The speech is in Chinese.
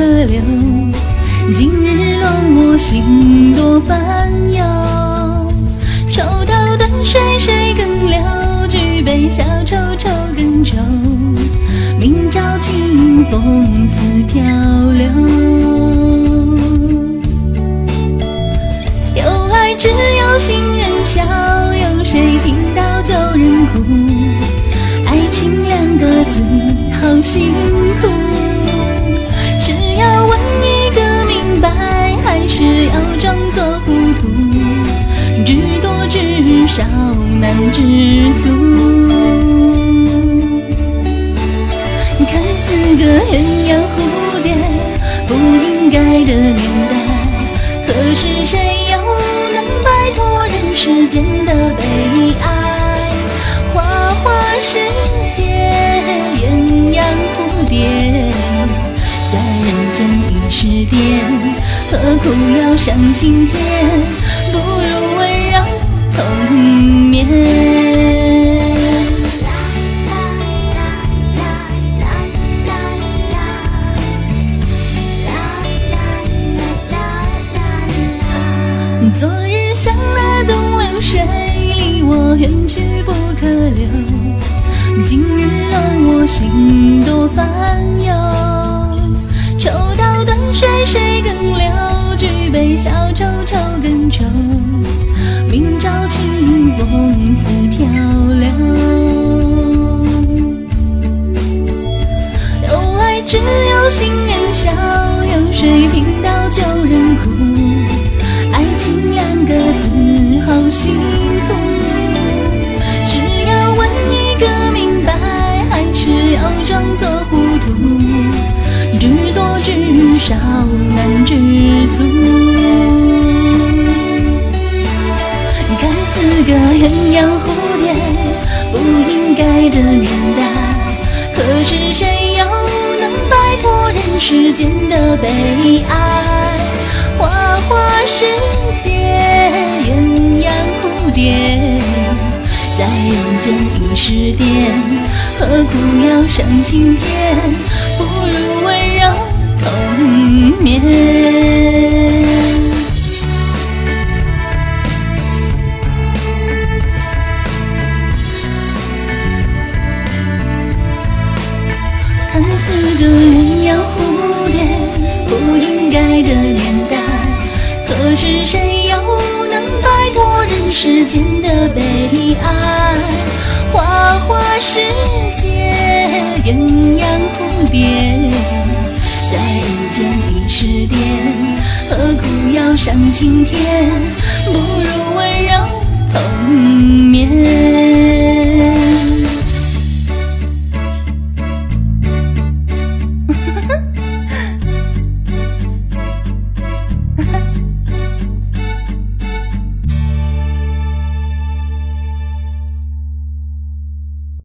留。今日落我心多烦忧。抽刀断水水更流，举杯消愁愁更愁。明朝清风似飘流。有爱只有新人笑，有谁听到旧人哭？爱情两个字好辛要装作糊涂？知多知少难知足。看似个鸳鸯蝴蝶，不应该的年代，可是谁又能摆脱人世间的悲哀？花花世界，鸳鸯蝴蝶，在人间已是癫，何苦要上青天？不如温柔同眠。昨日像那东流水，离我远去不可留。今日乱我心多烦小愁愁更愁。明朝清风似飘流。有爱只有新人笑，有谁听到旧人哭？爱情两个字好辛苦，是要问一个明白，还是要装作糊涂？知多知少难知足。四个鸳鸯蝴蝶，不应该的年代，可是谁又能摆脱人世间的悲哀？花花世界，鸳鸯蝴蝶，在人间已是癫，何苦要上青天？不如温柔同眠。看似个鸳鸯蝴蝶，不应该的年代，可是谁又能摆脱人世间的悲哀？花花世界，鸳鸯蝴蝶，在人间已是癫，何苦要上青天？不如温柔同眠。